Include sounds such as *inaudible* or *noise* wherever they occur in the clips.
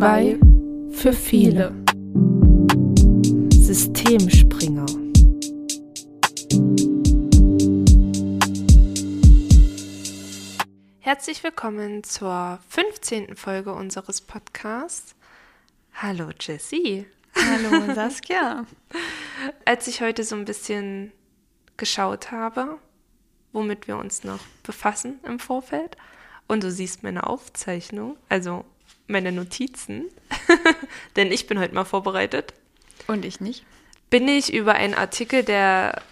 Zwei für viele. Systemspringer. Herzlich willkommen zur 15. Folge unseres Podcasts. Hallo Jessie. Hallo *laughs* Saskia. Als ich heute so ein bisschen geschaut habe, womit wir uns noch befassen im Vorfeld, und du siehst meine Aufzeichnung, also meine Notizen, *laughs* denn ich bin heute mal vorbereitet. Und ich nicht. Bin ich über einen Artikel der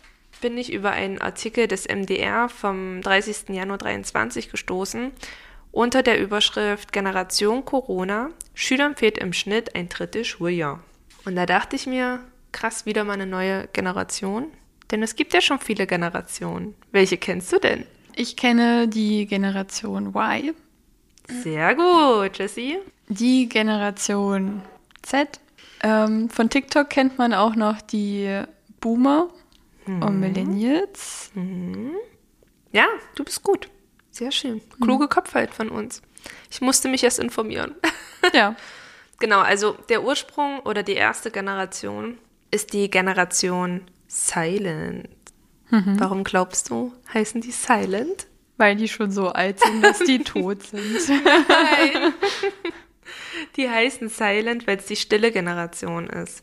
bin ich über einen Artikel des MDR vom 30. Januar 23 gestoßen unter der Überschrift Generation Corona. Schülern fehlt im Schnitt ein drittes Schuljahr. Und da dachte ich mir, krass, wieder mal eine neue Generation. Denn es gibt ja schon viele Generationen. Welche kennst du denn? Ich kenne die Generation Y. Sehr gut, Jessie. Die Generation Z. Ähm, von TikTok kennt man auch noch die Boomer mhm. und Millennials. Mhm. Ja, du bist gut. Sehr schön. Kluge mhm. Kopf halt von uns. Ich musste mich erst informieren. *laughs* Ja. genau, also der Ursprung oder die erste Generation ist die Generation Silent. Mhm. Warum glaubst du, heißen die Silent? Weil die schon so alt sind, dass die *laughs* tot sind. Nein. *laughs* Die heißen Silent, weil es die stille Generation ist.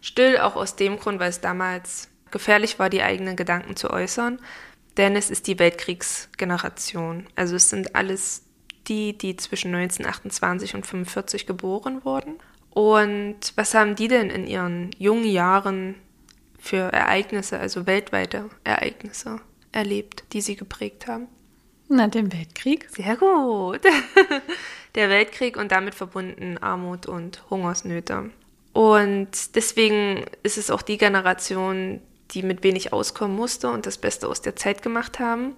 Still auch aus dem Grund, weil es damals gefährlich war, die eigenen Gedanken zu äußern. Denn es ist die Weltkriegsgeneration. Also es sind alles die, die zwischen 1928 und 1945 geboren wurden. Und was haben die denn in ihren jungen Jahren für Ereignisse, also weltweite Ereignisse erlebt, die sie geprägt haben? Na, den Weltkrieg. Sehr gut. *laughs* Der Weltkrieg und damit verbunden Armut und Hungersnöte. Und deswegen ist es auch die Generation, die mit wenig auskommen musste und das Beste aus der Zeit gemacht haben.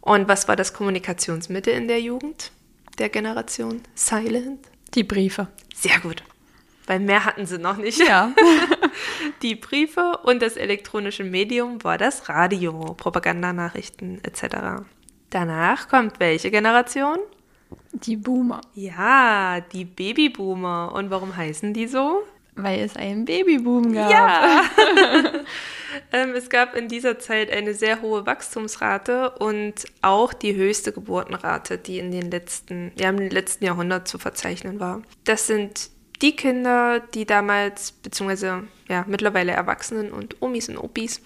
Und was war das Kommunikationsmittel in der Jugend der Generation? Silent? Die Briefe. Sehr gut. Weil mehr hatten sie noch nicht. Ja. *laughs* die Briefe und das elektronische Medium war das Radio, Propagandanachrichten etc. Danach kommt welche Generation? Die Boomer. Ja, die Babyboomer. Und warum heißen die so? Weil es einen Babyboom gab. Ja. *laughs* *laughs* ähm, es gab in dieser Zeit eine sehr hohe Wachstumsrate und auch die höchste Geburtenrate, die in den letzten, ja, im letzten Jahrhundert zu verzeichnen war. Das sind die Kinder, die damals, beziehungsweise ja, mittlerweile Erwachsenen und Omis und Opis,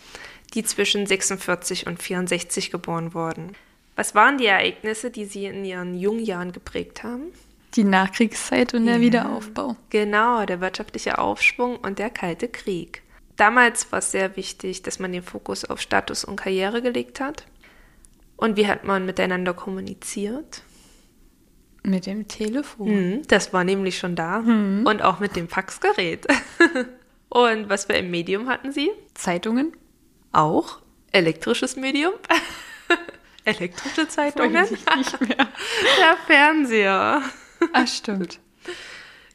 die zwischen 46 und 64 geboren wurden. Was waren die Ereignisse, die sie in ihren jungen Jahren geprägt haben? Die Nachkriegszeit und der ja, Wiederaufbau. Genau, der wirtschaftliche Aufschwung und der Kalte Krieg. Damals war es sehr wichtig, dass man den Fokus auf Status und Karriere gelegt hat. Und wie hat man miteinander kommuniziert? Mit dem Telefon. Hm, das war nämlich schon da. Hm. Und auch mit dem Faxgerät. *laughs* und was für ein Medium hatten Sie? Zeitungen. Auch. Elektrisches Medium. *laughs* Elektrische Zeitungen? Nicht mehr. *laughs* Der Fernseher. Ach, stimmt.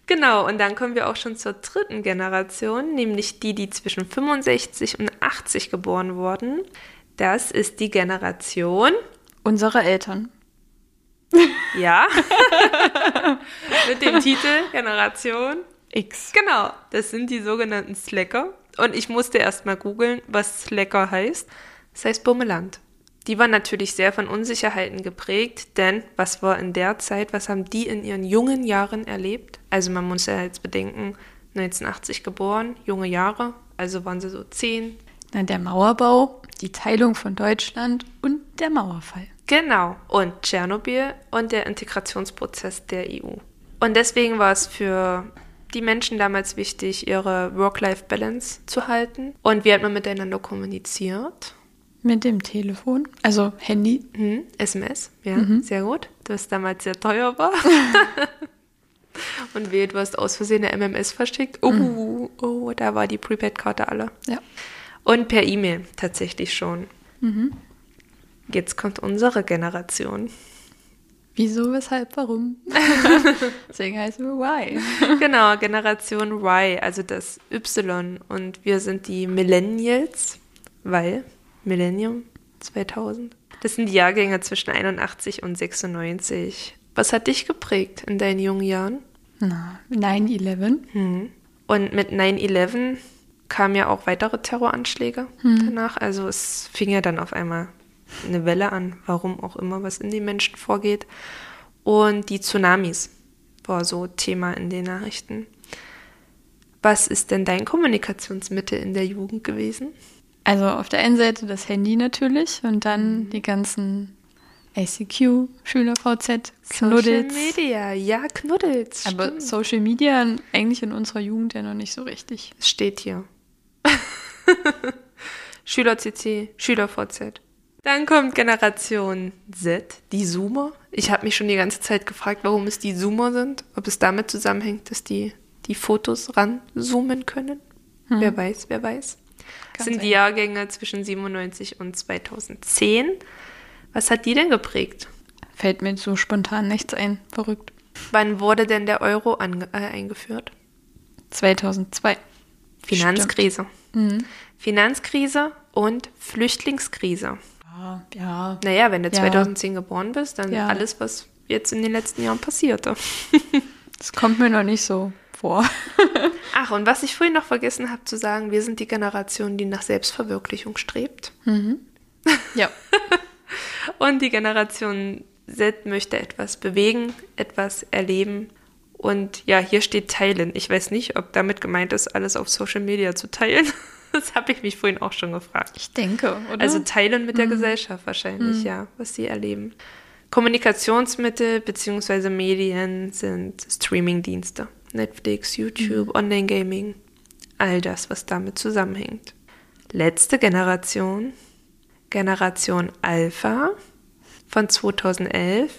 Genau, und dann kommen wir auch schon zur dritten Generation, nämlich die, die zwischen 65 und 80 geboren wurden. Das ist die Generation unserer Eltern. *laughs* Ja. *laughs* Mit dem Titel Generation X. Genau, das sind die sogenannten Slacker. Und ich musste erst mal googeln, was Slacker heißt. Das heißt Bummeland. Die waren natürlich sehr von Unsicherheiten geprägt, denn was war in der Zeit, was haben die in ihren jungen Jahren erlebt? Also man muss ja jetzt bedenken, 1980 geboren, junge Jahre, also waren sie so zehn. Dann der Mauerbau, die Teilung von Deutschland und der Mauerfall. Genau, und Tschernobyl und der Integrationsprozess der EU. Und deswegen war es für die Menschen damals wichtig, ihre Work-Life-Balance zu halten. Und wie hat man miteinander kommuniziert? Mit dem Telefon, also Handy. Mhm, SMS, ja, mhm. sehr gut. Das damals sehr teuer war. *laughs* Und wehe, du hast aus Versehen eine MMS verschickt. Oh, mhm. oh, da war die Prepaid-Karte alle. Ja. Und per E-Mail tatsächlich schon. Mhm. Jetzt kommt unsere Generation. Wieso, weshalb, warum? *laughs* Deswegen heißen wir Y. *laughs* Genau, Generation Y, also das Y. Und wir sind die Millennials, weil Millennium 2000. Das sind die Jahrgänge zwischen 81 und 96. Was hat dich geprägt in deinen jungen Jahren? Na, 9-11. Hm. Und mit 9-11 kamen ja auch weitere Terroranschläge danach. Also es fing ja dann auf einmal eine Welle an, warum auch immer, was in den Menschen vorgeht. Und die Tsunamis war so Thema in den Nachrichten. Was ist denn dein Kommunikationsmittel in der Jugend gewesen? Also auf der einen Seite das Handy natürlich und dann die ganzen ICQ, SchülerVZ, Social Knuddels. Media, ja, Knuddels. Aber stimmt. Social Media eigentlich in unserer Jugend ja noch nicht so richtig. Es steht hier. *laughs* Schüler-CC, Schüler-VZ. Dann kommt Generation Z, die Zoomer. Ich habe mich schon die ganze Zeit gefragt, warum es die Zoomer sind. Ob es damit zusammenhängt, dass die die Fotos ranzoomen können. Wer weiß, wer weiß. Das Kann sind die sein. Jahrgänge zwischen 97 und 2010. Was hat die denn geprägt? Fällt mir so spontan nichts ein. Verrückt. Wann wurde denn der Euro ange äh, eingeführt? 2002. Finanzkrise. Mhm. Finanzkrise und Flüchtlingskrise. Ja, ja. Naja, wenn du Ja. 2010 geboren bist, dann Ja. alles, was jetzt in den letzten Jahren passierte. *laughs* Das kommt mir noch nicht so vor. *laughs* Ach, und was ich vorhin noch vergessen habe zu sagen, wir sind die Generation, die nach Selbstverwirklichung strebt. ja. *laughs* Und die Generation Z möchte etwas bewegen, etwas erleben. Und ja, hier steht teilen. Ich weiß nicht, ob damit gemeint ist, alles auf Social Media zu teilen. *laughs* Das habe ich mich vorhin auch schon gefragt. Ich denke, oder? Also teilen mit der Gesellschaft wahrscheinlich, ja, was sie erleben. Kommunikationsmittel bzw. Medien sind Streamingdienste. Netflix, YouTube, Online-Gaming, all das, was damit zusammenhängt. Letzte Generation, Generation Alpha von 2011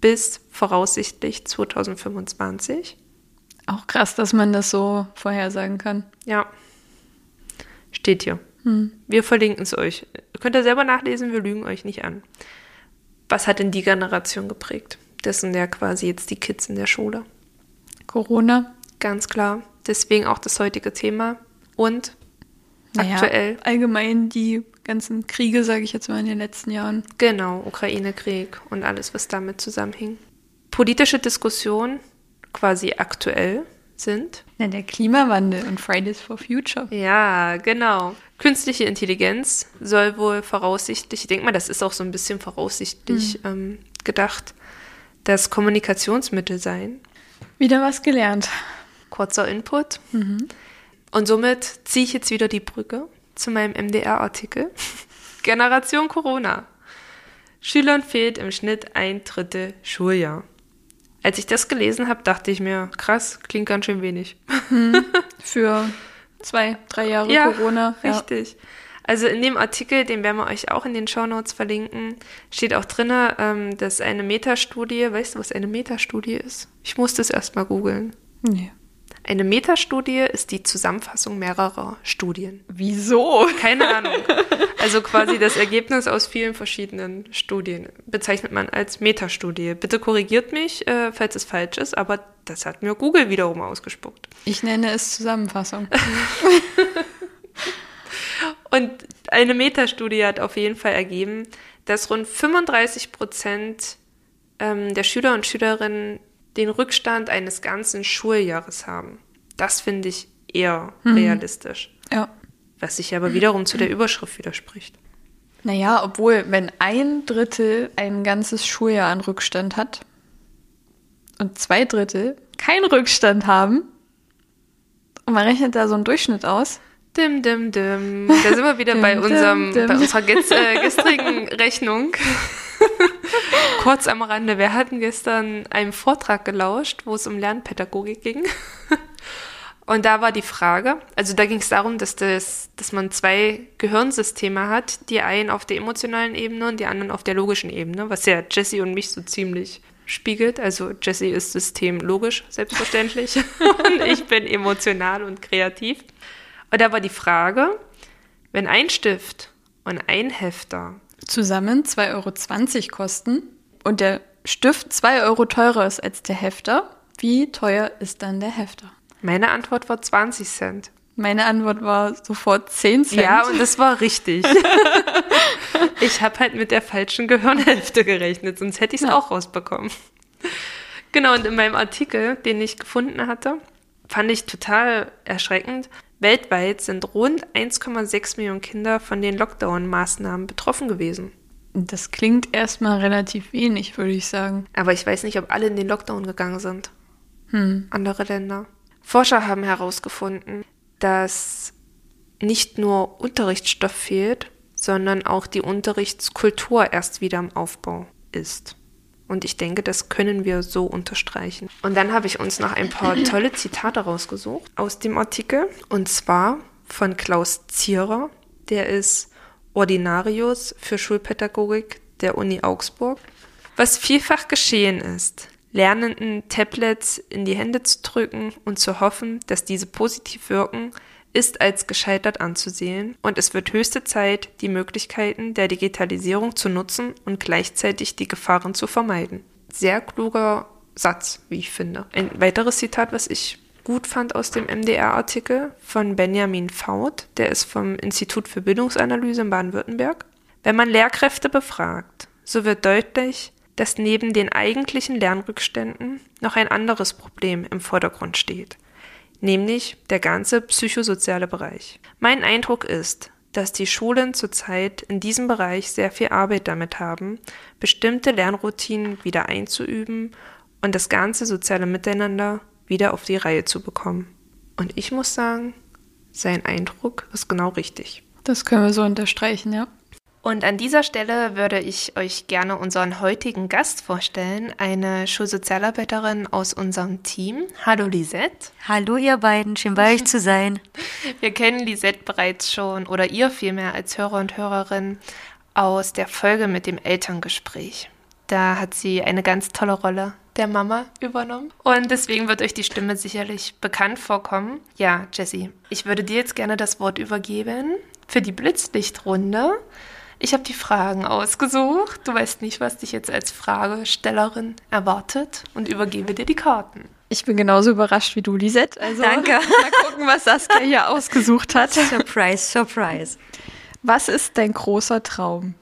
bis voraussichtlich 2025. auch krass, dass man das so vorhersagen kann. Ja, steht hier. Wir verlinken es euch. Könnt ihr selber nachlesen, wir lügen euch nicht an. Was hat denn die Generation geprägt? Das sind ja quasi jetzt die Kids in der Schule. Corona. Ganz klar. Deswegen auch das heutige Thema. Und Naja, aktuell, allgemein die ganzen Kriege, sage ich jetzt mal, in den letzten Jahren. genau, Ukraine-Krieg und alles, was damit zusammenhing. Politische Diskussionen, quasi aktuell, sind Ja, der Klimawandel und Fridays for Future. Ja, genau. Künstliche Intelligenz soll wohl voraussichtlich, ich denke mal, das ist auch so ein bisschen voraussichtlich ähm, gedacht, das Kommunikationsmittel sein. Wieder was gelernt. Kurzer Input. Und somit ziehe ich jetzt wieder die Brücke zu meinem MDR-Artikel. *laughs* Generation Corona. Schülern fehlt im Schnitt ein Drittel Schuljahr. Als ich das gelesen habe, dachte ich mir, krass, klingt ganz schön wenig. *laughs* Für zwei, drei Jahre Ja, Corona. Ja. Also in dem Artikel, den werden wir euch auch in den Shownotes verlinken, steht auch drin, ähm, dass eine Metastudie, weißt du, was eine Metastudie ist? Ich musste es erst mal googeln. Nee. Eine Metastudie ist die Zusammenfassung mehrerer Studien. Wieso? Keine Ahnung. Also quasi das Ergebnis aus vielen verschiedenen Studien bezeichnet man als Metastudie. Bitte korrigiert mich, äh, falls es falsch ist, aber das hat mir Google wiederum ausgespuckt. Ich nenne es Zusammenfassung. *laughs* Und eine Metastudie hat auf jeden Fall ergeben, dass rund 35 Prozent ähm, der Schüler und Schülerinnen den Rückstand eines ganzen Schuljahres haben. Das finde ich eher realistisch. Ja. Was sich aber wiederum zu der Überschrift widerspricht. Naja, obwohl, wenn ein Drittel ein ganzes Schuljahr an Rückstand hat und zwei Drittel keinen Rückstand haben und man rechnet da so einen Durchschnitt aus, Dim, dim, dim. Da sind wir wieder *laughs* Dim, bei, dim, unserem, dim. bei unserer äh, gestrigen *laughs* Rechnung. *laughs* Kurz am Rande, wir hatten gestern einem Vortrag gelauscht, wo es um Lernpädagogik ging. Und da war die Frage, also da ging es darum, dass, das, dass man zwei Gehirnsysteme hat, die einen auf der emotionalen Ebene und die anderen auf der logischen Ebene, was ja Jesse und mich so ziemlich spiegelt. Also Jesse ist System logisch, selbstverständlich, und ich bin emotional und kreativ. Und da war die Frage, wenn ein Stift und ein Hefter, zusammen 2,20 Euro kosten und der Stift 2 Euro teurer ist als der Hefter, wie teuer ist dann der Hefter? meine Antwort war 20 Cent. Meine Antwort war sofort 10 Cent. Ja, und das war richtig. *laughs* ich habe halt mit der falschen Gehirnhälfte gerechnet, sonst hätte ich es Ja. auch rausbekommen. Genau, und in meinem Artikel, den ich gefunden hatte, fand ich total erschreckend. Weltweit sind rund 1,6 Millionen Kinder von den Lockdown-Maßnahmen betroffen gewesen. Das klingt erstmal relativ wenig, würde ich sagen. Aber ich weiß nicht, ob alle in den Lockdown gegangen sind. Hm. Andere Länder. Forscher haben herausgefunden, dass nicht nur Unterrichtsstoff fehlt, sondern auch die Unterrichtskultur erst wieder im Aufbau ist. Und ich denke, das können wir so unterstreichen. Und dann habe ich uns noch ein paar tolle Zitate rausgesucht aus dem Artikel. Und zwar von Klaus Zierer. Der ist Ordinarius für Schulpädagogik der Uni Augsburg. Was vielfach geschehen ist, Lernenden Tablets in die Hände zu drücken und zu hoffen, dass diese positiv wirken, ist als gescheitert anzusehen und es wird höchste Zeit, die Möglichkeiten der Digitalisierung zu nutzen und gleichzeitig die Gefahren zu vermeiden. Sehr kluger Satz, wie ich finde. Ein weiteres Zitat, was ich gut fand aus dem MDR-Artikel von Benjamin Faut, der ist vom Institut für Bildungsanalyse in Baden-Württemberg. Wenn man Lehrkräfte befragt, so wird deutlich, dass neben den eigentlichen Lernrückständen noch ein anderes Problem im Vordergrund steht – nämlich der ganze psychosoziale Bereich. Mein Eindruck ist, dass die Schulen zurzeit in diesem Bereich sehr viel Arbeit damit haben, bestimmte Lernroutinen wieder einzuüben und das ganze soziale Miteinander wieder auf die Reihe zu bekommen. Und ich muss sagen, sein Eindruck ist genau richtig. Das können wir so unterstreichen, ja. Und an dieser Stelle würde ich euch gerne unseren heutigen Gast vorstellen, eine Schulsozialarbeiterin aus unserem Team. Hallo Lisette. Hallo ihr beiden, schön bei euch zu sein. *laughs* Wir kennen Lisette bereits schon oder ihr vielmehr als Hörer und Hörerin aus der Folge mit dem Elterngespräch. Da hat sie eine ganz tolle Rolle der Mama übernommen. Und deswegen wird euch die Stimme sicherlich bekannt vorkommen. Ja, Jessie, ich würde dir jetzt gerne das Wort übergeben für die Blitzlichtrunde. Ich habe die Fragen ausgesucht. Du weißt nicht, was dich jetzt als Fragestellerin erwartet und übergebe dir die Karten. Ich bin genauso überrascht wie du, Lisette. Also, Danke. *laughs* Mal gucken, was Saskia hier ausgesucht hat. Surprise, surprise. Was ist dein großer Traum?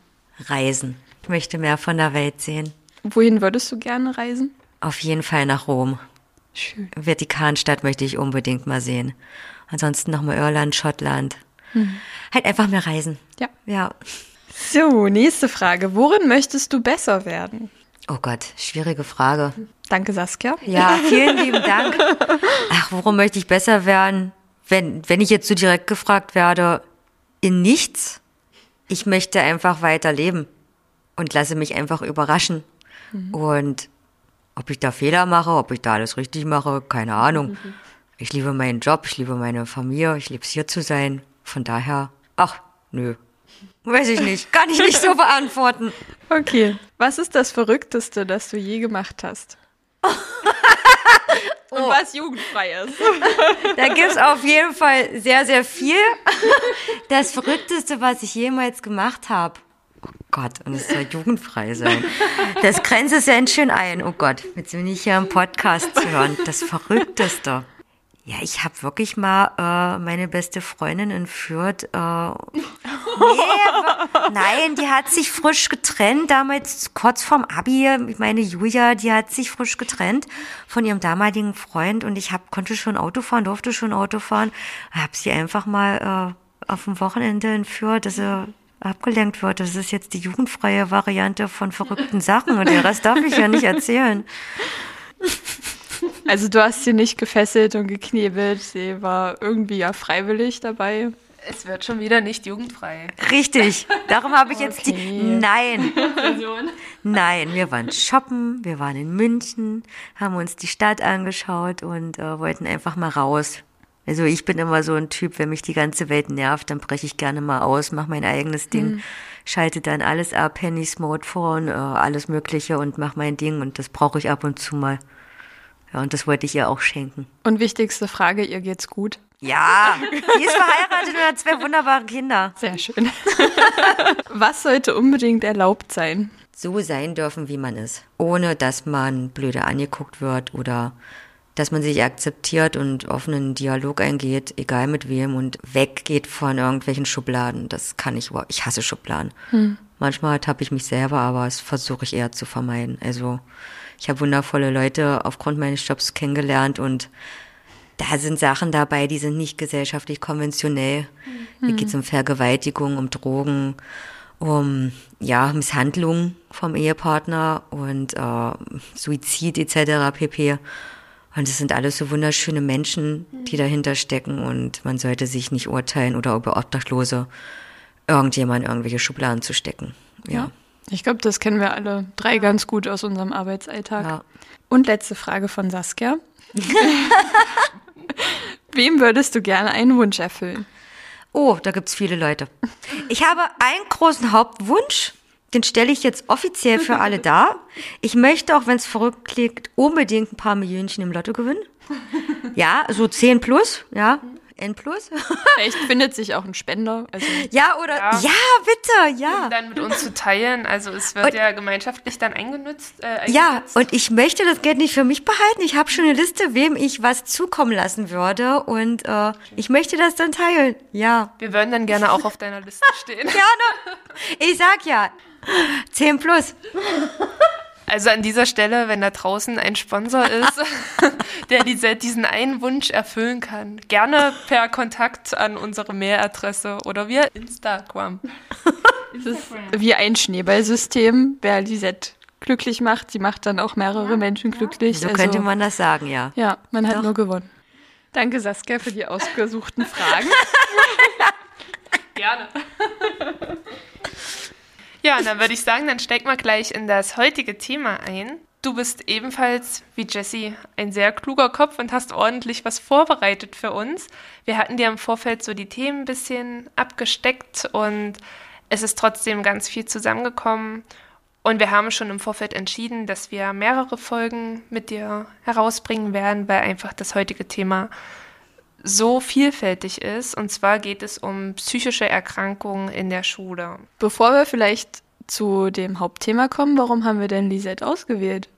Reisen. Ich möchte mehr von der Welt sehen. Wohin würdest du gerne reisen? Auf jeden Fall nach Rom. Schön. Vatikanstadt möchte ich unbedingt mal sehen. Ansonsten nochmal Irland, Schottland. Hm. Halt einfach mehr reisen. Ja. Ja. So, nächste Frage. Worin möchtest du besser werden? Oh Gott, schwierige Frage. Danke, Saskia. Ja, *laughs* vielen lieben Dank. Ach, worum möchte ich besser werden? Wenn, wenn ich jetzt so direkt gefragt werde, in nichts. Ich möchte einfach weiterleben und lasse mich einfach überraschen. Mhm. Und ob ich da Fehler mache, ob ich da alles richtig mache, keine Ahnung. Mhm. Ich liebe meinen Job, ich liebe meine Familie, ich liebe es hier zu sein. Von daher, ach, nö, Weiß ich nicht. Kann ich nicht so beantworten. *laughs* Okay. Was ist das Verrückteste, das du je gemacht hast? *laughs* Und oh. was jugendfrei ist. Da gibt es auf jeden Fall sehr, sehr viel. Das Verrückteste, was ich jemals gemacht habe. Oh Gott, und es soll jugendfrei sein. Das grenzt es ja schön ein. Oh Gott, jetzt bin ich hier im Podcast zu hören. Das Verrückteste. Ja, ich habe wirklich mal äh, meine beste Freundin entführt. Äh, *laughs* nee, nein, die hat sich frisch getrennt, damals kurz vorm Abi. Ich meine, Julia, die hat sich frisch getrennt von ihrem damaligen Freund und ich hab, konnte schon Auto fahren, durfte schon Auto fahren. Hab sie einfach mal äh, auf dem Wochenende entführt, dass sie abgelenkt wird. Das ist jetzt die jugendfreie Variante von verrückten Sachen und den Rest darf ich ja nicht erzählen. *laughs* Also du hast sie nicht gefesselt und geknebelt, sie war irgendwie ja freiwillig dabei. Es wird schon wieder nicht jugendfrei. Richtig. Darum habe ich jetzt okay. die. Nein. Nein, wir waren shoppen, wir waren in München, haben uns die Stadt angeschaut und äh, wollten einfach mal raus. Also ich bin immer so ein Typ, wenn mich die ganze Welt nervt, dann breche ich gerne mal aus, mache mein eigenes Ding, mhm. schalte dann alles ab, Handy, Smartphone, äh, alles Mögliche und mache mein Ding und das brauche ich ab und zu mal. Ja, und das wollte ich ihr auch schenken. Und wichtigste Frage, ihr geht's gut? Ja, sie ist verheiratet und hat zwei wunderbare Kinder. Sehr schön. *laughs* Was sollte unbedingt erlaubt sein? So sein dürfen, wie man ist. Ohne, dass man blöde angeguckt wird oder dass man sich akzeptiert und offenen Dialog eingeht, egal mit wem und weggeht von irgendwelchen Schubladen. Das kann ich überhaupt. Ich hasse Schubladen. Hm. Manchmal habe ich mich selber, aber das versuche ich eher zu vermeiden. Also Ich habe wundervolle Leute aufgrund meines Jobs kennengelernt und da sind Sachen dabei, die sind nicht gesellschaftlich konventionell. Mhm. Hier geht es um Vergewaltigung, um Drogen, um ja, Misshandlung vom Ehepartner und äh, Suizid etc. pp. Und es sind alles so wunderschöne Menschen, die dahinter stecken und man sollte sich nicht urteilen oder über Obdachlose irgendjemand irgendwelche Schubladen zu stecken. Ja. ja. Ich glaube, das kennen wir alle drei ganz gut aus unserem Arbeitsalltag. Ja. Und letzte Frage von Saskia. *laughs* Wem würdest du gerne einen Wunsch erfüllen? Oh, da gibt es viele Leute. Ich habe einen großen Hauptwunsch, den stelle ich jetzt offiziell für alle dar. Ich möchte, auch wenn es verrückt klingt, unbedingt ein paar Millionchen im Lotto gewinnen. Ja, so 10 plus, ja. N plus. Vielleicht findet sich auch ein Spender. Also *laughs* ja, oder ja. ja, bitte, ja. Um dann mit uns zu teilen. Also es wird und, ja gemeinschaftlich dann eingenutzt. Äh, ja, und ich möchte das Geld nicht für mich behalten. Ich habe schon eine Liste, wem ich was zukommen lassen würde. Und äh, ich möchte das dann teilen. Ja. Wir würden dann gerne auch auf deiner Liste *laughs* stehen. gerne. Ich sag ja. 10 plus. *laughs* Also an dieser Stelle, wenn da draußen ein Sponsor ist, *laughs* *laughs* der diese, diesen einen Wunsch erfüllen kann, gerne per Kontakt an unsere Mailadresse oder via Instagram. *laughs* Es ist wie ein Schneeballsystem. Wer Lisette glücklich macht, sie macht dann auch mehrere Menschen glücklich. So also, könnte man das sagen, ja. Ja, man hat Doch. nur gewonnen. Danke, Saskia, für die ausgesuchten Fragen. Gerne. Ja, dann würde ich sagen, dann stecken wir gleich in das heutige Thema ein. Du bist ebenfalls wie Jesse ein sehr kluger Kopf und hast ordentlich was vorbereitet für uns. Wir hatten dir im Vorfeld so die Themen ein bisschen abgesteckt und es ist trotzdem ganz viel zusammengekommen. Und wir haben schon im Vorfeld entschieden, dass wir mehrere Folgen mit dir herausbringen werden, weil einfach das heutige Thema so vielfältig ist. Und zwar geht es um psychische Erkrankungen in der Schule. Bevor wir vielleicht zu dem Hauptthema kommen, warum haben wir denn Lisette ausgewählt?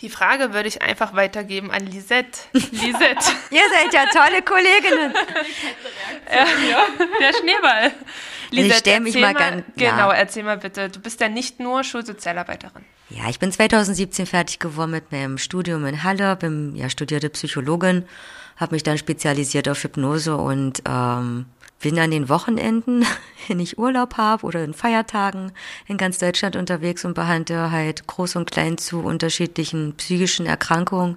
Die Frage würde ich einfach weitergeben an Lisette. *laughs* Lisette. *laughs* Ihr seid ja tolle Kolleginnen. ja, der Schneeball. Lisette, ich stelle mich mal, ganz. Genau, erzähl mal bitte. Du bist ja nicht nur Schulsozialarbeiterin. Ja, ich bin 2017 fertig geworden mit meinem Studium in Halle, bin ja studierte Psychologin habe mich dann spezialisiert auf Hypnose und ähm, bin an den Wochenenden, *laughs* wenn ich Urlaub habe oder in Feiertagen in ganz Deutschland unterwegs und behandle halt groß und klein zu unterschiedlichen psychischen Erkrankungen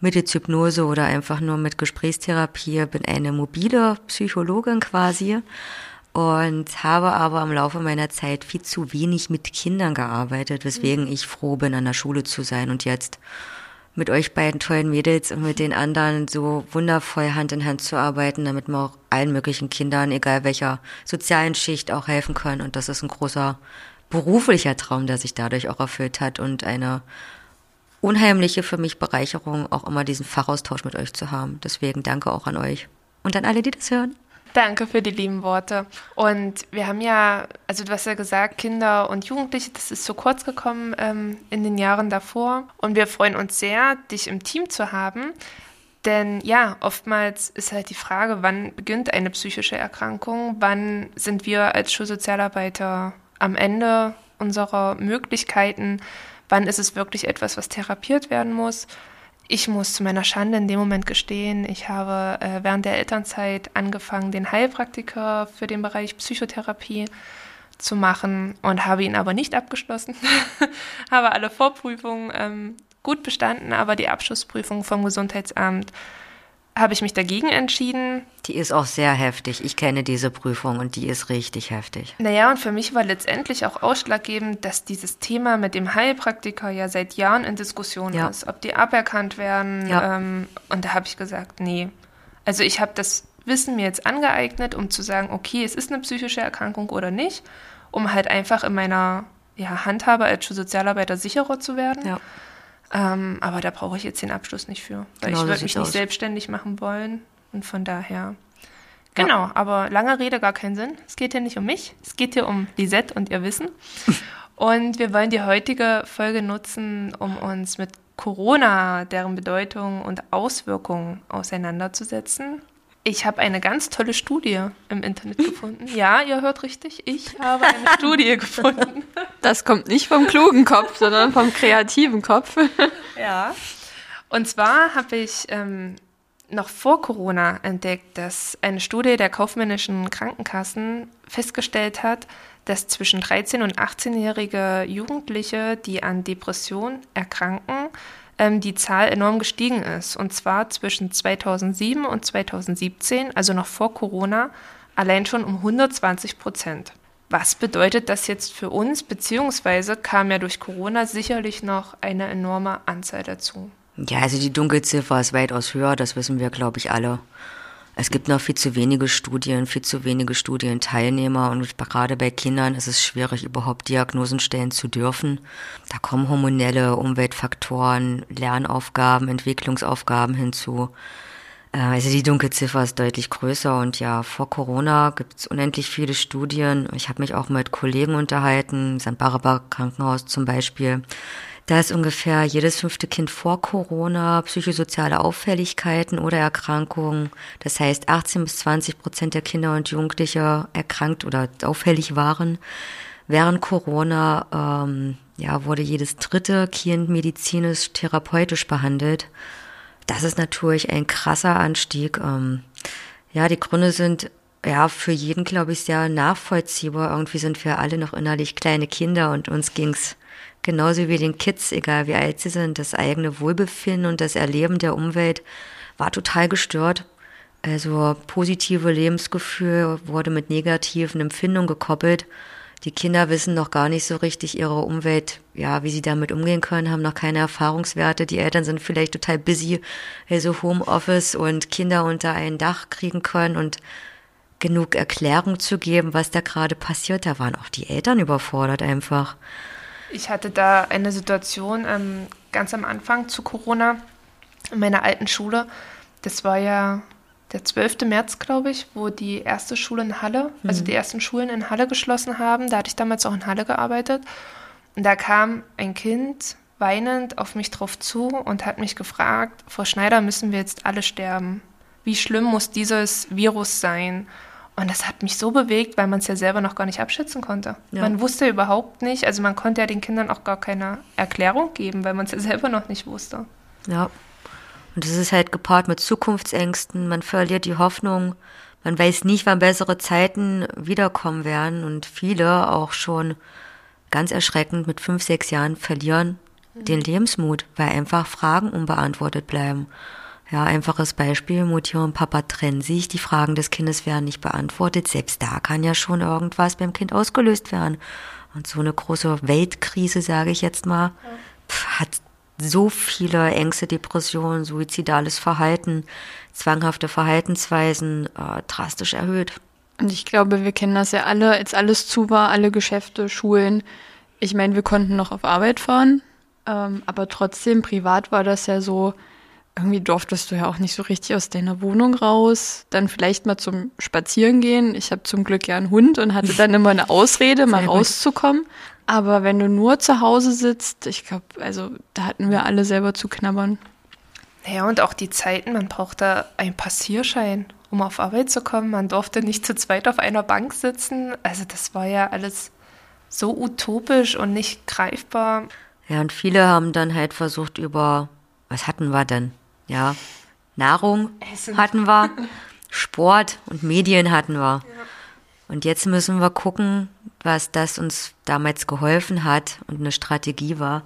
mittels Hypnose oder einfach nur mit Gesprächstherapie. Bin eine mobile Psychologin quasi und habe aber im Laufe meiner Zeit viel zu wenig mit Kindern gearbeitet, weswegen ich froh bin, an der Schule zu sein und jetzt mit euch beiden tollen Mädels und mit den anderen so wundervoll Hand in Hand zu arbeiten, damit wir auch allen möglichen Kindern, egal welcher sozialen Schicht, auch helfen können. Und das ist ein großer beruflicher Traum, der sich dadurch auch erfüllt hat und eine unheimliche für mich Bereicherung, auch immer diesen Fachaustausch mit euch zu haben. Deswegen danke auch an euch und an alle, die das hören. Danke für die lieben Worte. Und wir haben ja, also du hast ja gesagt, Kinder und Jugendliche, das ist so kurz gekommen ähm, in den Jahren davor. Und wir freuen uns sehr, dich im Team zu haben. Denn ja, oftmals ist halt die Frage, wann beginnt eine psychische Erkrankung? Wann sind wir als Schulsozialarbeiter am Ende unserer Möglichkeiten? Wann ist es wirklich etwas, was therapiert werden muss? Ich muss zu meiner Schande in dem Moment gestehen, ich habe äh, während der Elternzeit angefangen, den Heilpraktiker für den Bereich Psychotherapie zu machen und habe ihn aber nicht abgeschlossen. *laughs* habe alle Vorprüfungen ähm, gut bestanden, aber die Abschlussprüfung vom Gesundheitsamt habe ich mich dagegen entschieden. Die ist auch sehr heftig. Ich kenne diese Prüfung und die ist richtig heftig. Naja, und für mich war letztendlich auch ausschlaggebend, dass dieses Thema mit dem Heilpraktiker ja seit Jahren in Diskussion ja. ist, ob die aberkannt werden. Ja. Ähm, und da habe ich gesagt, nee. Also ich habe das Wissen mir jetzt angeeignet, um zu sagen, okay, es ist eine psychische Erkrankung oder nicht, um halt einfach in meiner ja, Handhabe als Sozialarbeiter sicherer zu werden. Ja. Ähm, aber da brauche ich jetzt den Abschluss nicht für, weil genau, ich würde mich nicht aus. selbstständig machen wollen. Und von daher. Genau, ja. aber lange Rede, gar keinen Sinn. Es geht hier nicht um mich, es geht hier um Lisette und ihr Wissen. *laughs* und wir wollen die heutige Folge nutzen, um uns mit Corona, deren Bedeutung und Auswirkungen auseinanderzusetzen. Ich habe eine ganz tolle Studie im Internet gefunden. Ja, ihr hört richtig, ich habe eine *laughs* Studie gefunden. Das kommt nicht vom klugen Kopf, sondern vom kreativen Kopf. *laughs* Ja. Und zwar habe ich ähm, noch vor Corona entdeckt, dass eine Studie der kaufmännischen Krankenkassen festgestellt hat, dass zwischen 13 und 18-jährige Jugendliche, die an Depressionen erkranken, ähm, die Zahl enorm gestiegen ist. Und zwar zwischen 2007 und 2017, also noch vor Corona, allein schon um 120 Prozent. Was bedeutet das jetzt für uns, beziehungsweise kam ja durch Corona sicherlich noch eine enorme Anzahl dazu? Ja, also die Dunkelziffer ist weitaus höher, das wissen wir, glaube ich, alle. Es gibt noch viel zu wenige Studien, viel zu wenige Studienteilnehmer und gerade bei Kindern ist es schwierig, überhaupt Diagnosen stellen zu dürfen. Da kommen hormonelle Umweltfaktoren, Lernaufgaben, Entwicklungsaufgaben hinzu. Äh, also die Dunkelziffer ist deutlich größer und ja, vor Corona gibt es unendlich viele Studien. Ich habe mich auch mit Kollegen unterhalten, St. Barbara Krankenhaus zum Beispiel. Da ist ungefähr jedes fünfte Kind vor Corona psychosoziale Auffälligkeiten oder Erkrankungen. Das heißt, 18 bis 20 Prozent der Kinder und Jugendliche erkrankt oder auffällig waren. Während Corona ähm, ja, wurde jedes dritte Kind medizinisch, therapeutisch behandelt. Das ist natürlich ein krasser Anstieg. Ähm, ja, die Gründe sind ja für jeden, glaube ich, sehr nachvollziehbar. Irgendwie sind wir alle noch innerlich kleine Kinder und uns ging's genauso wie den Kids, egal wie alt sie sind, das eigene Wohlbefinden und das Erleben der Umwelt war total gestört. Also positive Lebensgefühl wurde mit negativen Empfindungen gekoppelt. Die Kinder wissen noch gar nicht so richtig ihre Umwelt, ja, wie sie damit umgehen können, haben noch keine Erfahrungswerte. Die Eltern sind vielleicht total busy, also Homeoffice und Kinder unter ein Dach kriegen können und genug Erklärung zu geben, was da gerade passiert. Da waren auch die Eltern überfordert einfach. Ich hatte da eine Situation ähm, ganz am Anfang zu Corona in meiner alten Schule. Das war ja der 12. März, glaube ich, wo die erste Schule in Halle, mhm. also die ersten Schulen in Halle geschlossen haben. Da hatte ich damals auch in Halle gearbeitet. Und da kam ein Kind weinend auf mich drauf zu und hat mich gefragt, Frau Schneider, müssen wir jetzt alle sterben? Wie schlimm muss dieses Virus sein? Und das hat mich so bewegt, weil man es ja selber noch gar nicht abschätzen konnte. Ja. Man wusste überhaupt nicht, also man konnte ja den Kindern auch gar keine Erklärung geben, weil man es ja selber noch nicht wusste. Ja. Und es ist halt gepaart mit Zukunftsängsten, man verliert die Hoffnung, man weiß nicht, wann bessere Zeiten wiederkommen werden und viele auch schon ganz erschreckend mit fünf, sechs Jahren verlieren mhm. den Lebensmut, weil einfach Fragen unbeantwortet bleiben. Ja, einfaches Beispiel, Mutti und Papa trennen sich, die Fragen des Kindes werden nicht beantwortet. Selbst da kann ja schon irgendwas beim Kind ausgelöst werden. Und so eine große Weltkrise, sage ich jetzt mal, ja. hat so viele Ängste, Depressionen, suizidales Verhalten, zwanghafte Verhaltensweisen äh, drastisch erhöht. Und ich glaube, wir kennen das ja alle, als alles zu war, alle Geschäfte, Schulen. Ich meine, wir konnten noch auf Arbeit fahren, ähm, aber trotzdem, privat war das ja so, irgendwie durftest du ja auch nicht so richtig aus deiner Wohnung raus. Dann vielleicht mal zum Spazieren gehen. Ich habe zum Glück ja einen Hund und hatte dann immer eine Ausrede, mal rauszukommen. Aber wenn du nur zu Hause sitzt, ich glaube, also da hatten wir alle selber zu knabbern. Ja, und auch die Zeiten, man brauchte einen Passierschein, um auf Arbeit zu kommen. Man durfte nicht zu zweit auf einer Bank sitzen. Also das war ja alles so utopisch und nicht greifbar. Ja, und viele haben dann halt versucht über, was hatten wir denn? Ja, Nahrung Essen. hatten wir, *laughs* Sport und Medien hatten wir. Ja. Und jetzt müssen wir gucken, was das uns damals geholfen hat und eine Strategie war,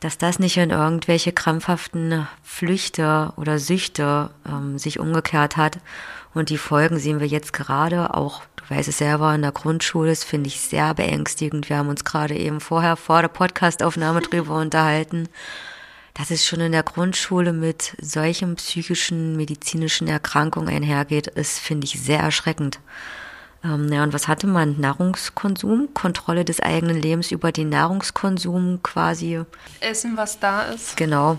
dass das nicht in irgendwelche krampfhaften Flüchte oder Süchte ähm, sich umgekehrt hat. Und die Folgen sehen wir jetzt gerade auch, du weißt es selber, in der Grundschule, das finde ich sehr beängstigend. Wir haben uns gerade eben vorher vor der Podcastaufnahme *laughs* drüber unterhalten dass es schon in der Grundschule mit solchen psychischen, medizinischen Erkrankungen einhergeht, ist, finde ich, sehr erschreckend. Ähm, ja, und was hatte man? Nahrungskonsum, Kontrolle des eigenen Lebens über den Nahrungskonsum quasi. Essen, was da ist. Genau.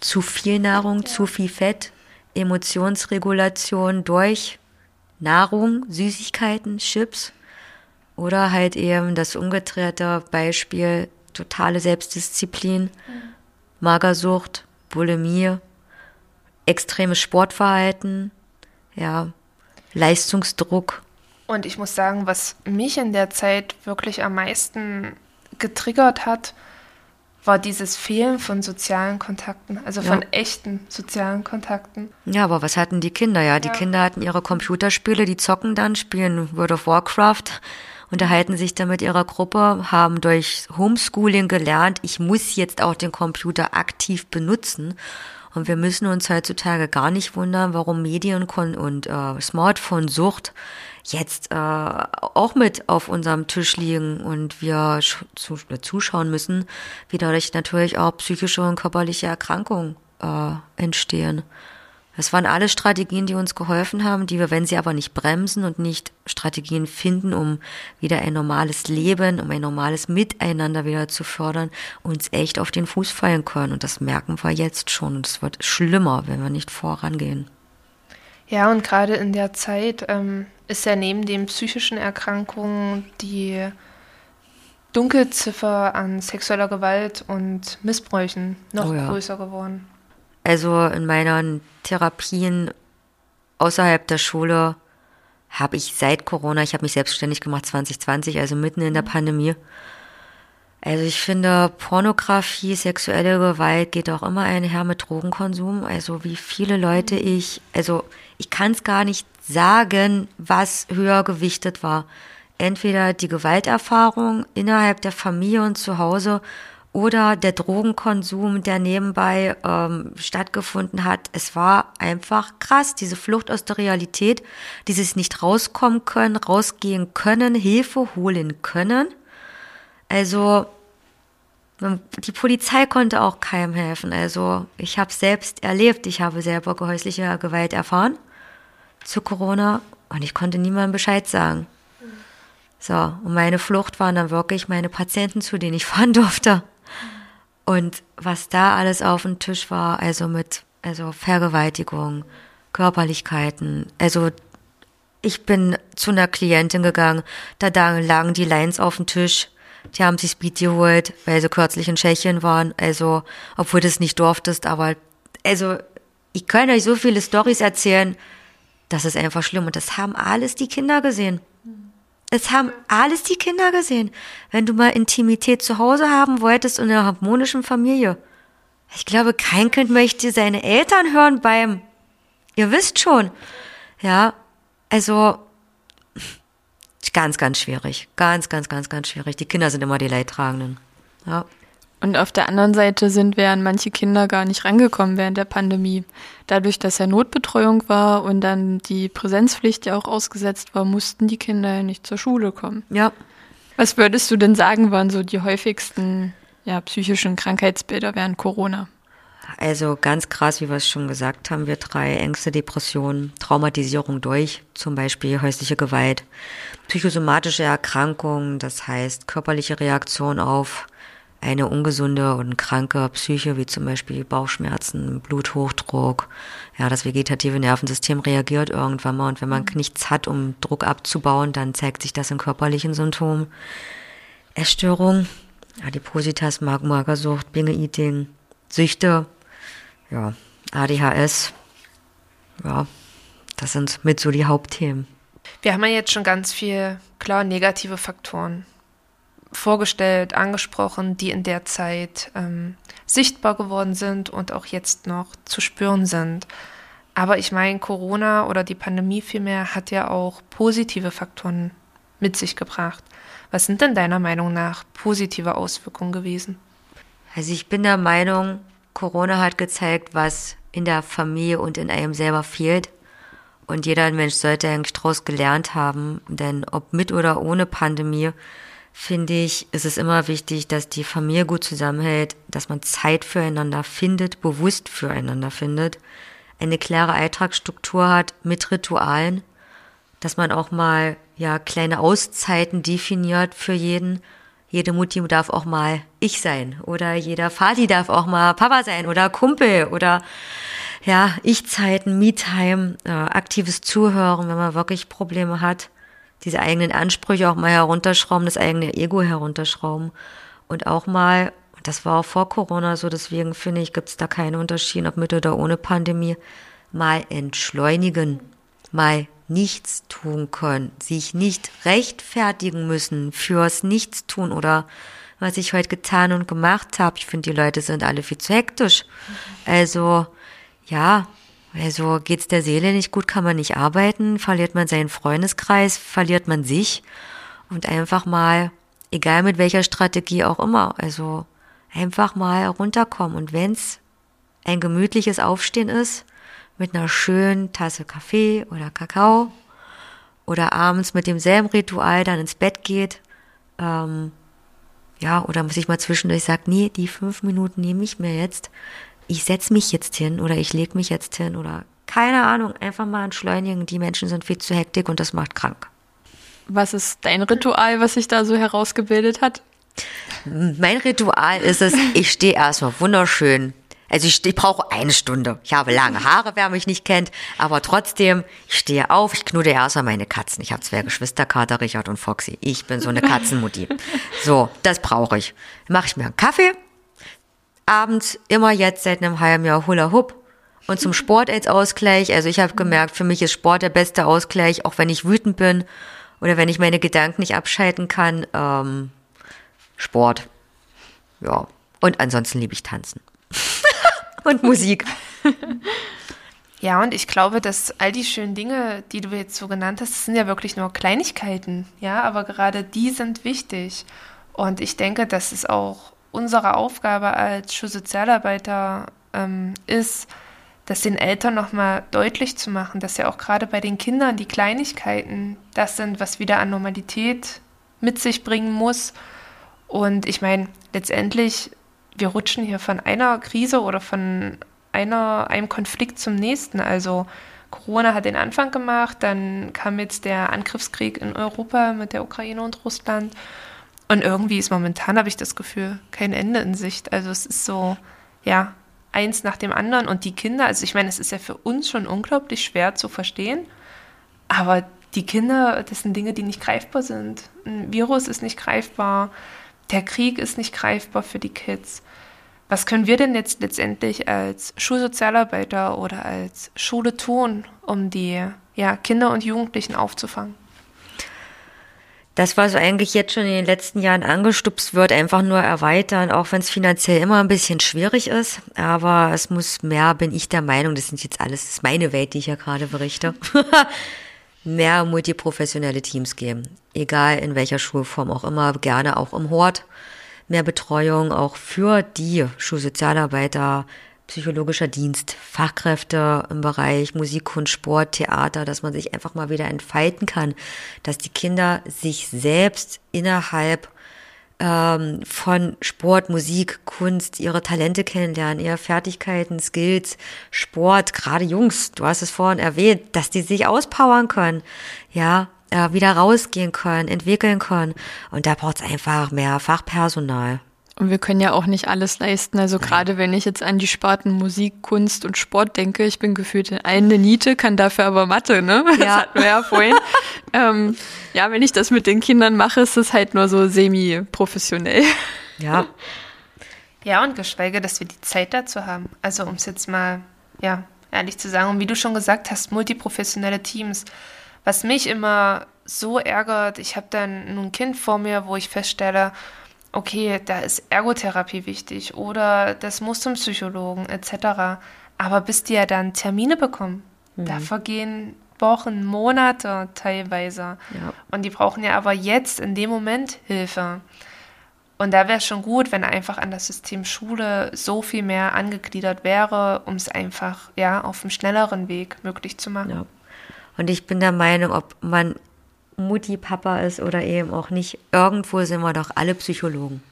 Zu viel Nahrung, ja. zu viel Fett, Emotionsregulation durch Nahrung, Süßigkeiten, Chips. Oder halt eben das umgedrehte Beispiel, totale Selbstdisziplin. Mhm Magersucht, Bulimie, extremes Sportverhalten, ja, Leistungsdruck. Und ich muss sagen, was mich in der Zeit wirklich am meisten getriggert hat, war dieses Fehlen von sozialen Kontakten, also von Ja. echten sozialen Kontakten. Ja, aber was hatten die Kinder? Ja, die Ja. Kinder hatten ihre Computerspiele, die zocken dann, spielen World of Warcraft, unterhalten sich dann mit ihrer Gruppe, haben durch Homeschooling gelernt, ich muss jetzt auch den Computer aktiv benutzen. Und wir müssen uns heutzutage gar nicht wundern, warum Medien- und äh, Smartphone-Sucht jetzt äh, auch mit auf unserem Tisch liegen und wir zu, zuschauen müssen, wie dadurch natürlich auch psychische und körperliche Erkrankungen äh, entstehen. Das waren alle Strategien, die uns geholfen haben, die wir, wenn sie aber nicht bremsen und nicht Strategien finden, um wieder ein normales Leben, um ein normales Miteinander wieder zu fördern, uns echt auf den Fuß fallen können. Und das merken wir jetzt schon. Und es wird schlimmer, wenn wir nicht vorangehen. Ja, und gerade in der Zeit ähm, ist ja neben den psychischen Erkrankungen die Dunkelziffer an sexueller Gewalt und Missbräuchen noch Oh ja. größer geworden. Also in meinen Therapien außerhalb der Schule habe ich seit Corona, ich habe mich selbstständig gemacht 2020, also mitten in der Pandemie. Also ich finde, Pornografie, sexuelle Gewalt geht auch immer einher mit Drogenkonsum. Also wie viele Leute ich, also ich kann es gar nicht sagen, was höher gewichtet war. Entweder die Gewalterfahrung innerhalb der Familie und zu Hause oder der Drogenkonsum, der nebenbei ähm, stattgefunden hat. Es war einfach krass, diese Flucht aus der Realität, dieses nicht rauskommen können, rausgehen können, Hilfe holen können. Also die Polizei konnte auch keinem helfen. Also ich habe selbst erlebt, ich habe selber häusliche Gewalt erfahren zu Corona und ich konnte niemandem Bescheid sagen. So, und meine Flucht waren dann wirklich meine Patienten, zu denen ich *laughs* fahren durfte. Und was da alles auf dem Tisch war, also mit also Vergewaltigung, Körperlichkeiten, also ich bin zu einer Klientin gegangen, da lagen die Lines auf dem Tisch, die haben sich Speed geholt, weil sie kürzlich in Tschechien waren, also obwohl du es nicht durftest, aber also ich kann euch so viele Stories erzählen, das ist einfach schlimm und das haben alles die Kinder gesehen. Es haben alles die Kinder gesehen. Wenn du mal Intimität zu Hause haben wolltest in einer harmonischen Familie. Ich glaube, kein Kind möchte seine Eltern hören beim, ihr wisst schon. Ja, also, ganz, ganz schwierig. Ganz, ganz, ganz, ganz schwierig. Die Kinder sind immer die Leidtragenden. Ja. Und auf der anderen Seite sind wir an manche Kinder gar nicht rangekommen während der Pandemie. Dadurch, dass ja Notbetreuung war und dann die Präsenzpflicht ja auch ausgesetzt war, mussten die Kinder ja nicht zur Schule kommen. Ja. Was würdest du denn sagen, waren so die häufigsten ja, psychischen Krankheitsbilder während Corona? Also ganz krass, wie wir es schon gesagt haben, wir drei Ängste, Depressionen, Traumatisierung durch, zum Beispiel häusliche Gewalt, psychosomatische Erkrankungen, das heißt körperliche Reaktion auf eine ungesunde und kranke Psyche, wie zum Beispiel Bauchschmerzen, Bluthochdruck. Ja, das vegetative Nervensystem reagiert irgendwann mal und wenn man nichts hat, um Druck abzubauen, dann zeigt sich das in körperlichen Symptomen. Essstörung, Adipositas, Magersucht, Binge-Eating, Süchte, ja, ADHS, ja, das sind mit so die Hauptthemen. Wir haben ja jetzt schon ganz viel, klar, negative Faktoren vorgestellt, angesprochen, die in der Zeit ähm, sichtbar geworden sind und auch jetzt noch zu spüren sind. Aber ich meine, Corona oder die Pandemie vielmehr hat ja auch positive Faktoren mit sich gebracht. Was sind denn deiner Meinung nach positive Auswirkungen gewesen? Also ich bin der Meinung, Corona hat gezeigt, was in der Familie und in einem selber fehlt. Und jeder Mensch sollte eigentlich daraus gelernt haben, denn ob mit oder ohne Pandemie, finde ich, ist es immer wichtig, dass die Familie gut zusammenhält, dass man Zeit füreinander findet, bewusst füreinander findet, eine klare Alltagsstruktur hat mit Ritualen, dass man auch mal ja kleine Auszeiten definiert für jeden. Jede Mutti darf auch mal ich sein oder jeder Vati darf auch mal Papa sein oder Kumpel oder ja, Ich-Zeiten, Me-Time, äh, aktives Zuhören, wenn man wirklich Probleme hat, diese eigenen Ansprüche auch mal herunterschrauben, das eigene Ego herunterschrauben und auch mal, das war auch vor Corona so, deswegen finde ich, gibt es da keinen Unterschied, ob mit oder ohne Pandemie, mal entschleunigen, mal nichts tun können, sich nicht rechtfertigen müssen fürs Nichtstun oder was ich heute getan und gemacht habe. Ich finde, die Leute sind alle viel zu hektisch. Also, ja, also geht's der Seele nicht gut, kann man nicht arbeiten, verliert man seinen Freundeskreis, verliert man sich und einfach mal, egal mit welcher Strategie auch immer, also einfach mal runterkommen und wenn's ein gemütliches Aufstehen ist, mit einer schönen Tasse Kaffee oder Kakao oder abends mit demselben Ritual dann ins Bett geht, ähm, ja, oder muss ich mal zwischendurch sagen, nee, die fünf Minuten nehme ich mir jetzt, ich setze mich jetzt hin oder ich lege mich jetzt hin oder keine Ahnung, einfach mal entschleunigen. Die Menschen sind viel zu hektik und das macht krank. Was ist dein Ritual, was sich da so herausgebildet hat? Mein Ritual ist es, ich stehe erstmal wunderschön also ich, ich brauche eine Stunde. Ich habe lange Haare, wer mich nicht kennt, aber trotzdem, ich stehe auf, ich knuddel erstmal meine Katzen. Ich habe zwei Geschwisterkater, Richard und Foxy. Ich bin so eine Katzenmutti. *laughs* So, das brauche ich. Mache ich mir einen Kaffee, abends immer jetzt seit einem halben Jahr Hula Hoop und zum Sport als Ausgleich. Also ich habe gemerkt, für mich ist Sport der beste Ausgleich, auch wenn ich wütend bin oder wenn ich meine Gedanken nicht abschalten kann. Ähm, Sport. Ja. Und ansonsten liebe ich tanzen und Musik. *laughs* Ja, und ich glaube, dass all die schönen Dinge, die du jetzt so genannt hast, sind ja wirklich nur Kleinigkeiten, ja, aber gerade die sind wichtig. Und ich denke, dass es auch unsere Aufgabe als Schulsozialarbeiter ähm, ist, das den Eltern nochmal deutlich zu machen, dass ja auch gerade bei den Kindern die Kleinigkeiten das sind, was wieder an Normalität mit sich bringen muss. Und ich meine, letztendlich wir rutschen hier von einer Krise oder von einer, einem Konflikt zum nächsten. Also Corona hat den Anfang gemacht, dann kam jetzt der Angriffskrieg in Europa mit der Ukraine und Russland. Und irgendwie ist momentan, habe ich das Gefühl, kein Ende in Sicht. Also es ist so, ja, eins nach dem anderen. Und die Kinder, also ich meine, es ist ja für uns schon unglaublich schwer zu verstehen, aber die Kinder, das sind Dinge, die nicht greifbar sind. Ein Virus ist nicht greifbar, der Krieg ist nicht greifbar für die Kids. Was können wir denn jetzt letztendlich als Schulsozialarbeiter oder als Schule tun, um die ja, Kinder und Jugendlichen aufzufangen? Das, was eigentlich jetzt schon in den letzten Jahren angestupst wird, einfach nur erweitern, auch wenn es finanziell immer ein bisschen schwierig ist. Aber es muss mehr, bin ich der Meinung, das sind jetzt alles, das ist meine Welt, die ich ja gerade berichte, *laughs* mehr multiprofessionelle Teams geben. Egal in welcher Schulform auch immer, gerne auch im Hort mehr Betreuung auch für die Schulsozialarbeiter, psychologischer Dienst, Fachkräfte im Bereich Musik, Kunst, Sport, Theater, dass man sich einfach mal wieder entfalten kann, dass die Kinder sich selbst innerhalb ähm, von Sport, Musik, Kunst ihre Talente kennenlernen, ihre Fertigkeiten, Skills, Sport, gerade Jungs, du hast es vorhin erwähnt, dass die sich auspowern können, ja, äh, wieder rausgehen können, entwickeln können. Und da braucht es einfach mehr Fachpersonal. Und wir können ja auch nicht alles leisten. Also gerade wenn ich jetzt an die Sparten Musik, Kunst und Sport denke, ich bin gefühlt in eine Niete, kann dafür aber Mathe, ne? *laughs* Das ja. hatten wir ja vorhin. *laughs* ähm, ja, wenn ich das mit den Kindern mache, ist es halt nur so semi-professionell. Ja. *laughs* Ja, und geschweige, dass wir die Zeit dazu haben. Also um es jetzt mal, ja, ehrlich zu sagen, und wie du schon gesagt hast, multiprofessionelle Teams. Was mich immer so ärgert, ich habe dann ein Kind vor mir, wo ich feststelle, okay, da ist Ergotherapie wichtig oder das muss zum Psychologen etc. Aber bis die ja dann Termine bekommen, mhm. da vergehen Wochen, Monate teilweise. Ja. Und die brauchen ja aber jetzt in dem Moment Hilfe. Und da wäre es schon gut, wenn einfach an das System Schule so viel mehr angegliedert wäre, um es einfach ja auf einem schnelleren Weg möglich zu machen. Ja. Und ich bin der Meinung, ob man Mutti, Papa ist oder eben auch nicht, irgendwo sind wir doch alle Psychologen.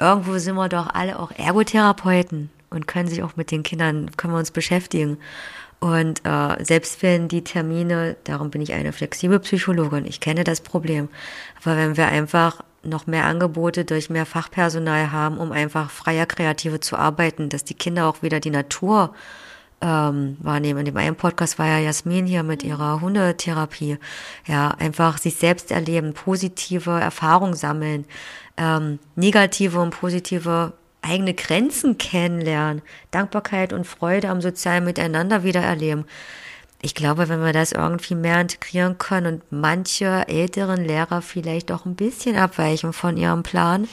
Irgendwo sind wir doch alle auch Ergotherapeuten und können sich auch mit den Kindern, können wir uns beschäftigen. Und äh, selbst wenn die Termine, darum bin ich eine flexible Psychologin, ich kenne das Problem. Aber wenn wir einfach noch mehr Angebote durch mehr Fachpersonal haben, um einfach freier, kreativer zu arbeiten, dass die Kinder auch wieder die Natur ähm, wahrnehmen. In dem einen Podcast war ja Jasmin hier mit ihrer Hundetherapie. Ja, einfach sich selbst erleben, positive Erfahrungen sammeln, ähm, negative und positive eigene Grenzen kennenlernen, Dankbarkeit und Freude am sozialen Miteinander wieder erleben. Ich glaube, wenn wir das irgendwie mehr integrieren können und manche älteren Lehrer vielleicht auch ein bisschen abweichen von ihrem Plan,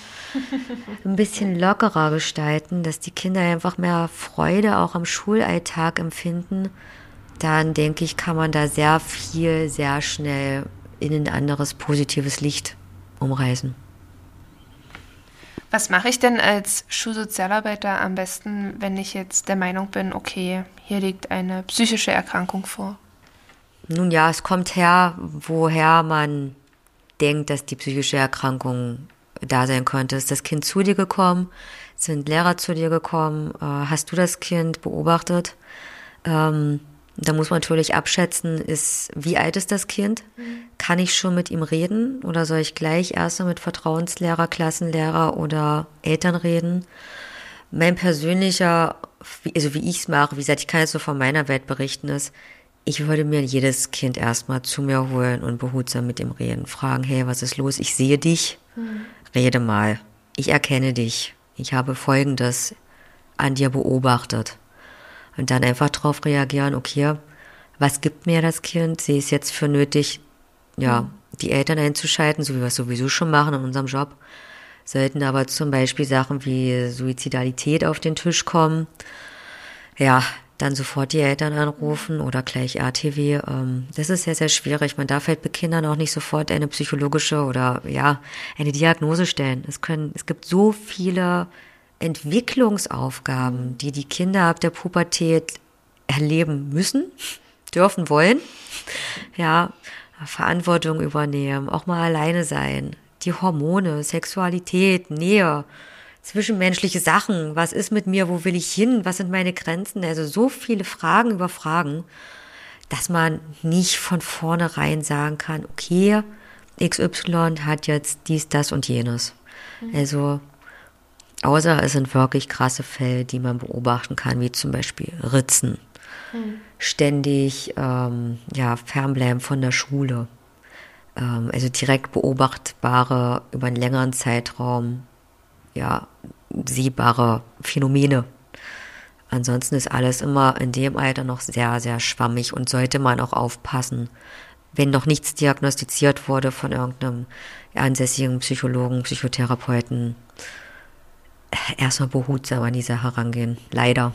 *laughs* ein bisschen lockerer gestalten, dass die Kinder einfach mehr Freude auch am Schulalltag empfinden, dann denke ich, kann man da sehr viel, sehr schnell in ein anderes positives Licht umreißen. Was mache ich denn als Schulsozialarbeiter am besten, wenn ich jetzt der Meinung bin, okay, hier liegt eine psychische Erkrankung vor? Nun ja, es kommt her, woher man denkt, dass die psychische Erkrankung da sein könnte. Ist das Kind zu dir gekommen? Sind Lehrer zu dir gekommen? Äh, hast du das Kind beobachtet? Ähm, da muss man natürlich abschätzen, ist, wie alt ist das Kind? Kann ich schon mit ihm reden oder soll ich gleich erst mit Vertrauenslehrer, Klassenlehrer oder Eltern reden? Mein persönlicher, also wie ich es mache, wie gesagt, ich kann jetzt so von meiner Welt berichten, ist, ich würde mir jedes Kind erstmal zu mir holen und behutsam mit ihm reden. Fragen, hey, was ist los? Ich sehe dich. Mhm. Rede mal. Ich erkenne dich. Ich habe Folgendes an dir beobachtet. Und dann einfach darauf reagieren, okay, was gibt mir das Kind? Sehe es jetzt für nötig, ja, die Eltern einzuschalten, so wie wir es sowieso schon machen in unserem Job. Sollten aber zum Beispiel Sachen wie Suizidalität auf den Tisch kommen, ja, dann sofort die Eltern anrufen oder gleich RTW. Ähm, das ist sehr, sehr schwierig. Man darf halt bei Kindern auch nicht sofort eine psychologische oder ja, eine Diagnose stellen. Es können, es gibt so viele Entwicklungsaufgaben, die die Kinder ab der Pubertät erleben müssen, dürfen, wollen. Ja, Verantwortung übernehmen, auch mal alleine sein, die Hormone, Sexualität, Nähe, zwischenmenschliche Sachen, was ist mit mir, wo will ich hin, was sind meine Grenzen, also so viele Fragen über Fragen, dass man nicht von vornherein sagen kann, okay, XY hat jetzt dies, das und jenes. Mhm. Also Außer es sind wirklich krasse Fälle, die man beobachten kann, wie zum Beispiel Ritzen. Hm. Ständig ähm, ja, fernbleiben von der Schule. Ähm, also direkt beobachtbare, über einen längeren Zeitraum, ja, sehbare Phänomene. Ansonsten ist alles immer in dem Alter noch sehr, sehr schwammig und sollte man auch aufpassen, wenn noch nichts diagnostiziert wurde von irgendeinem ansässigen Psychologen, Psychotherapeuten, erstmal behutsam an diese herangehen. Leider.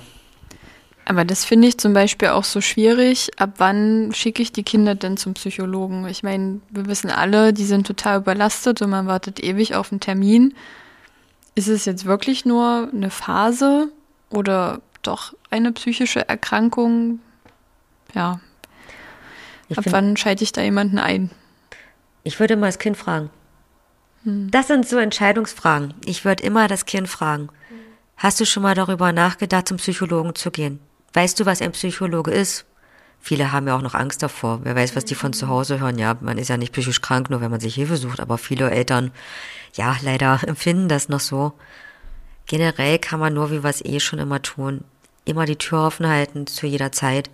Aber das finde ich zum Beispiel auch so schwierig. Ab wann schicke ich die Kinder denn zum Psychologen? Ich meine, wir wissen alle, die sind total überlastet und man wartet ewig auf einen Termin. Ist es jetzt wirklich nur eine Phase oder doch eine psychische Erkrankung? Ja. Ich Ab wann schalte ich da jemanden ein? Ich würde mal das Kind fragen. Hm. Das sind so Entscheidungsfragen. Ich würde immer das Kind fragen. Hast du schon mal darüber nachgedacht, zum Psychologen zu gehen? Weißt du, was ein Psychologe ist? Viele haben ja auch noch Angst davor. Wer weiß, was die von zu Hause hören. Ja, man ist ja nicht psychisch krank, nur wenn man sich Hilfe sucht. Aber viele Eltern, ja, leider *laughs* empfinden das noch so. Generell kann man nur, wie wir es eh schon immer tun, immer die Tür offen halten zu jeder Zeit,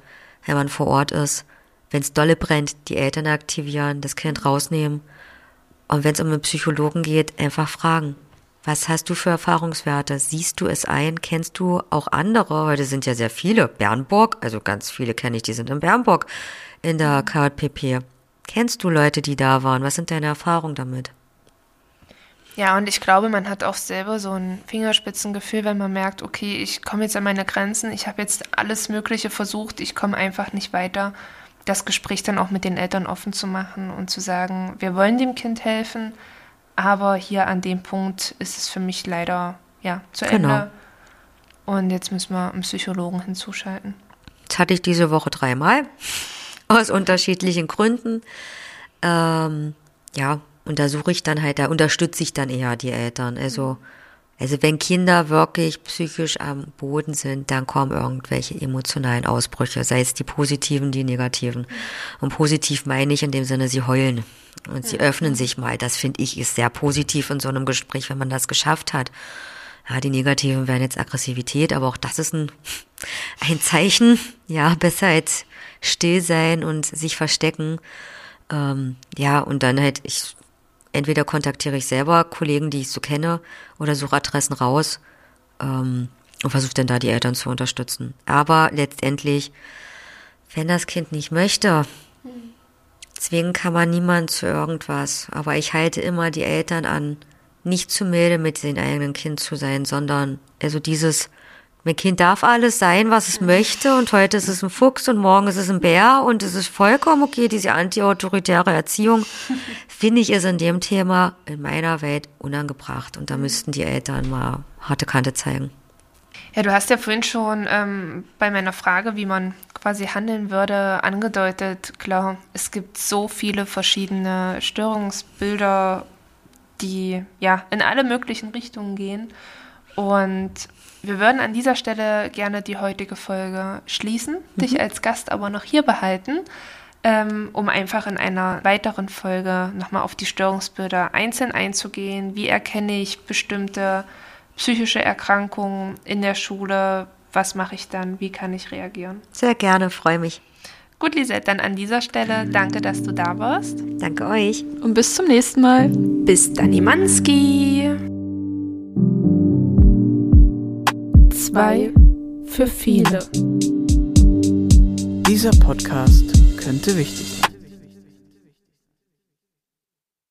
wenn man vor Ort ist. Wenn es dolle brennt, die Eltern aktivieren, das Kind rausnehmen und wenn es um einen Psychologen geht, einfach fragen. Was hast du für Erfahrungswerte? Siehst du es ein? Kennst du auch andere? Heute sind ja sehr viele. Bernburg, also ganz viele kenne ich, die sind in Bernburg in der KJPP. Kennst du Leute, die da waren? Was sind deine Erfahrungen damit? Ja, und ich glaube, man hat auch selber so ein Fingerspitzengefühl, wenn man merkt, okay, ich komme jetzt an meine Grenzen, ich habe jetzt alles Mögliche versucht, ich komme einfach nicht weiter das Gespräch dann auch mit den Eltern offen zu machen und zu sagen, wir wollen dem Kind helfen, aber hier an dem Punkt ist es für mich leider ja zu Ende. Genau. Und jetzt müssen wir einen Psychologen hinzuschalten. Das hatte ich diese Woche dreimal *laughs* aus unterschiedlichen Gründen. Ähm, ja, und da suche ich dann halt, da unterstütze ich dann eher die Eltern. Also also wenn Kinder wirklich psychisch am Boden sind, dann kommen irgendwelche emotionalen Ausbrüche, sei es die positiven, die negativen. Und positiv meine ich in dem Sinne, sie heulen und sie öffnen sich mal. Das finde ich ist sehr positiv in so einem Gespräch, wenn man das geschafft hat. Ja, die negativen wären jetzt Aggressivität, aber auch das ist ein, *laughs* ein Zeichen. Ja, besser als still sein und sich verstecken. Ähm, ja, und dann halt, ich entweder kontaktiere ich selber Kollegen, die ich so kenne, oder suche Adressen raus ähm, und versuche dann da die Eltern zu unterstützen. Aber letztendlich wenn das Kind nicht möchte, zwingen kann man niemand zu irgendwas. Aber ich halte immer die Eltern an, nicht zu milde mit dem eigenen Kind zu sein, sondern also dieses, mein Kind darf alles sein, was es möchte und heute ist es ein Fuchs und morgen ist es ein Bär und es ist vollkommen okay, diese antiautoritäre Erziehung, *laughs* finde ich, ist in dem Thema in meiner Welt unangebracht und da müssten die Eltern mal harte Kante zeigen. Ja, du hast ja vorhin schon ähm, bei meiner Frage, wie man quasi handeln würde, angedeutet, klar, es gibt so viele verschiedene Störungsbilder, die ja in alle möglichen Richtungen gehen. Und wir würden an dieser Stelle gerne die heutige Folge schließen, mhm. dich als Gast aber noch hier behalten, ähm, um einfach in einer weiteren Folge nochmal auf die Störungsbilder einzeln einzugehen. Wie erkenne ich bestimmte psychische Erkrankungen in der Schule? Was mache ich dann? Wie kann ich reagieren? Sehr gerne, freue mich. Gut, Lisette, dann an dieser Stelle danke, dass du da warst. Danke euch. Und bis zum nächsten Mal. Bis dann, Manski. Zwei für viele. Dieser Podcast könnte wichtig sein.